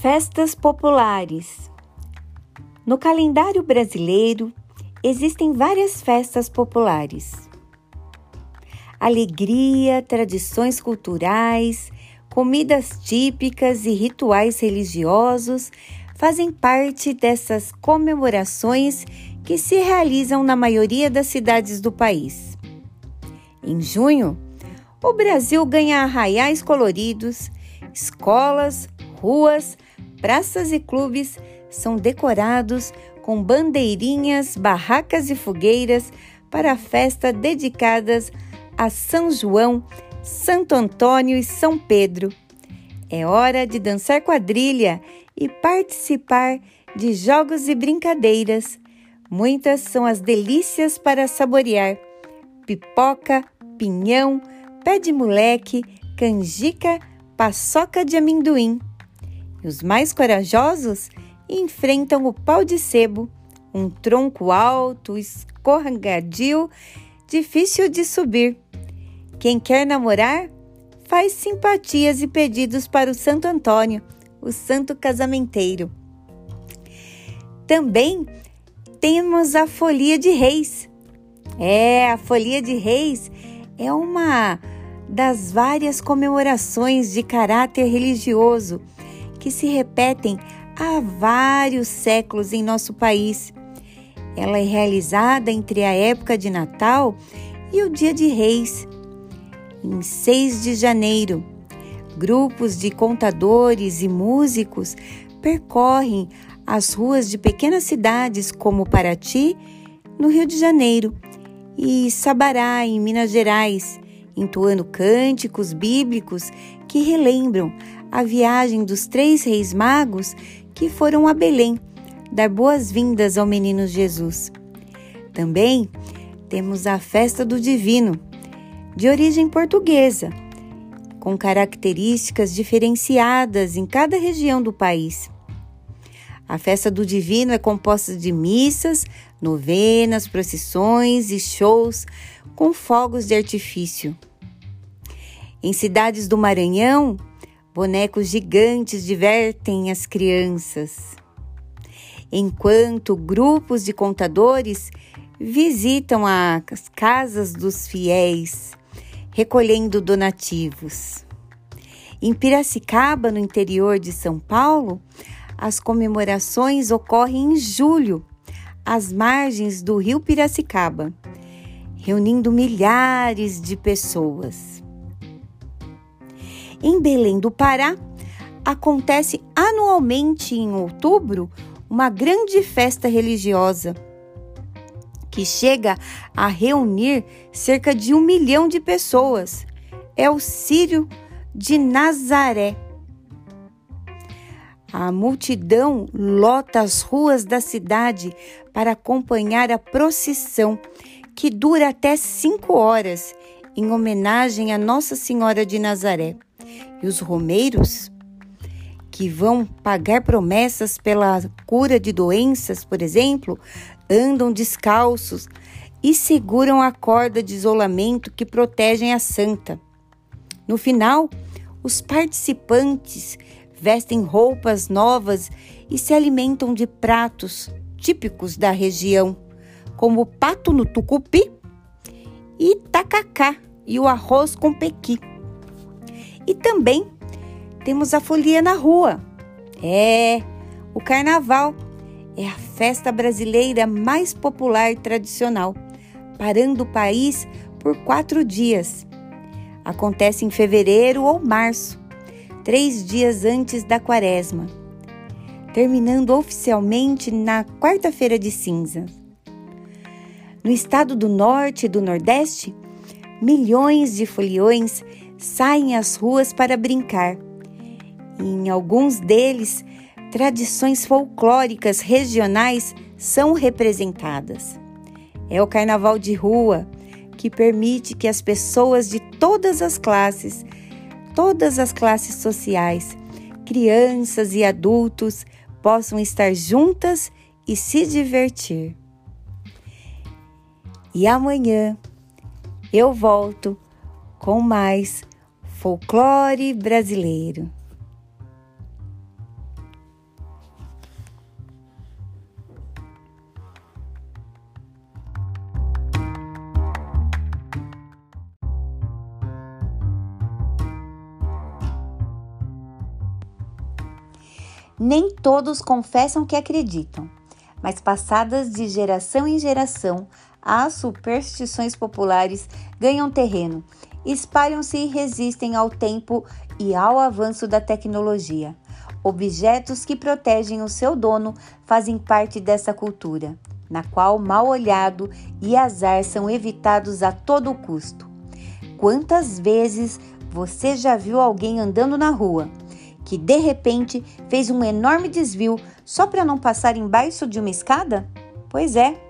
Festas populares. No calendário brasileiro existem várias festas populares. Alegria, tradições culturais, comidas típicas e rituais religiosos fazem parte dessas comemorações que se realizam na maioria das cidades do país. Em junho, o Brasil ganha arraiais coloridos, escolas, ruas, praças e clubes são decorados com bandeirinhas, barracas e fogueiras para a festa dedicadas a São João, Santo Antônio e São Pedro. É hora de dançar quadrilha e participar de jogos e brincadeiras. Muitas são as delícias para saborear: pipoca, pinhão, pé de moleque, canjica, paçoca de amendoim. E os mais corajosos enfrentam o pau de sebo, um tronco alto, escorregadio, difícil de subir. Quem quer namorar faz simpatias e pedidos para o Santo Antônio, o santo casamenteiro. Também temos a Folia de Reis. É, a Folia de Reis é uma das várias comemorações de caráter religioso que se repetem há vários séculos em nosso país. Ela é realizada entre a época de Natal e o Dia de Reis, em 6 de janeiro. Grupos de contadores e músicos percorrem as ruas de pequenas cidades como Paraty, no Rio de Janeiro, e Sabará, em Minas Gerais, entoando cânticos bíblicos que relembram a viagem dos três reis magos que foram a Belém dar boas-vindas ao menino Jesus. Também temos a festa do Divino, de origem portuguesa, com características diferenciadas em cada região do país. A festa do Divino é composta de missas, novenas, procissões e shows com fogos de artifício. Em cidades do Maranhão, bonecos gigantes divertem as crianças, enquanto grupos de contadores visitam as casas dos fiéis, recolhendo donativos. Em Piracicaba, no interior de São Paulo, as comemorações ocorrem em julho, às margens do rio Piracicaba, reunindo milhares de pessoas. Em Belém do Pará, acontece anualmente em outubro uma grande festa religiosa que chega a reunir cerca de um milhão de pessoas. É o Sírio de Nazaré. A multidão lota as ruas da cidade para acompanhar a procissão, que dura até cinco horas, em homenagem a Nossa Senhora de Nazaré. E os romeiros, que vão pagar promessas pela cura de doenças, por exemplo, andam descalços e seguram a corda de isolamento que protegem a santa. No final, os participantes vestem roupas novas e se alimentam de pratos típicos da região, como o pato no tucupi e tacacá e o arroz com pequi. E também temos a folia na rua. É, o carnaval é a festa brasileira mais popular e tradicional, parando o país por quatro dias. Acontece em fevereiro ou março, três dias antes da quaresma, terminando oficialmente na quarta-feira de cinzas. No estado do norte e do nordeste, milhões de foliões saem às ruas para brincar. em alguns deles, tradições folclóricas regionais são representadas. É o carnaval de rua que permite que as pessoas de todas as classes, todas as classes sociais, crianças e adultos possam estar juntas e se divertir. E amanhã eu volto com mais Folclore brasileiro. Nem todos confessam que acreditam, mas passadas de geração em geração, as superstições populares ganham terreno espalham-se e resistem ao tempo e ao avanço da tecnologia. Objetos que protegem o seu dono fazem parte dessa cultura, na qual mal olhado e azar são evitados a todo custo. Quantas vezes você já viu alguém andando na rua que de repente fez um enorme desvio só para não passar embaixo de uma escada? Pois é,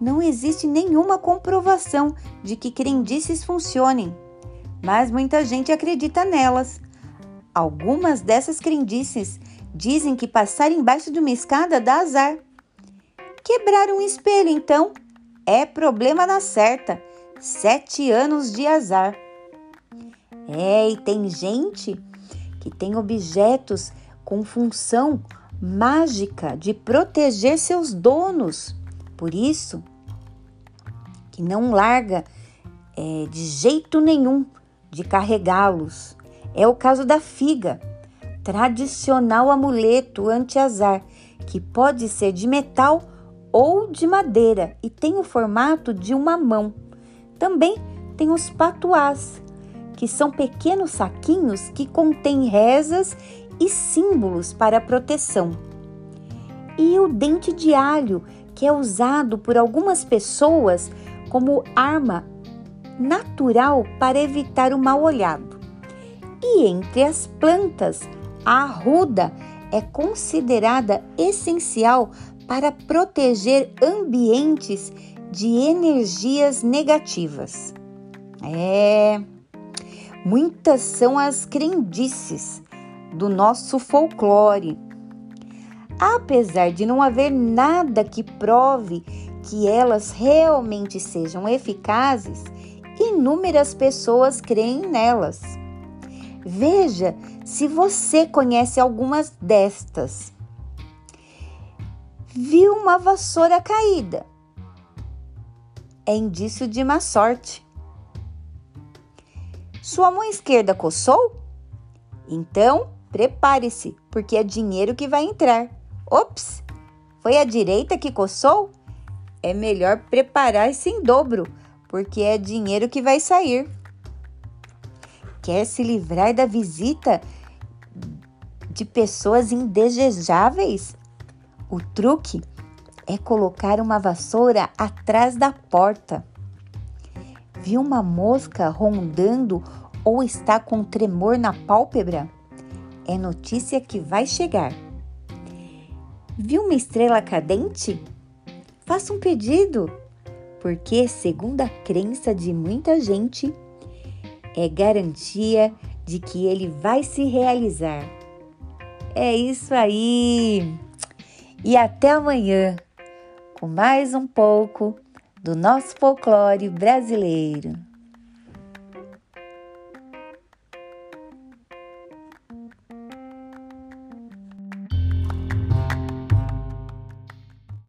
não existe nenhuma comprovação de que crendices funcionem, mas muita gente acredita nelas. Algumas dessas crendices dizem que passar embaixo de uma escada dá azar. Quebrar um espelho, então, é problema na certa sete anos de azar. É, e tem gente que tem objetos com função mágica de proteger seus donos. Por isso, que não larga é, de jeito nenhum de carregá-los. É o caso da figa, tradicional amuleto anti-azar, que pode ser de metal ou de madeira e tem o formato de uma mão. Também tem os patuás, que são pequenos saquinhos que contêm rezas e símbolos para proteção. E o dente de alho, que é usado por algumas pessoas como arma natural para evitar o mal olhado. E entre as plantas, a arruda é considerada essencial para proteger ambientes de energias negativas. É, muitas são as crendices do nosso folclore. Apesar de não haver nada que prove que elas realmente sejam eficazes, inúmeras pessoas creem nelas. Veja se você conhece algumas destas. Viu uma vassoura caída é indício de má sorte. Sua mão esquerda coçou? Então, prepare-se, porque é dinheiro que vai entrar. Ops! Foi a direita que coçou? É melhor preparar-se em dobro, porque é dinheiro que vai sair. Quer se livrar da visita de pessoas indesejáveis? O truque é colocar uma vassoura atrás da porta. Viu uma mosca rondando ou está com tremor na pálpebra? É notícia que vai chegar. Viu uma estrela cadente? Faça um pedido, porque, segundo a crença de muita gente, é garantia de que ele vai se realizar. É isso aí! E até amanhã! com mais um pouco do nosso folclore brasileiro.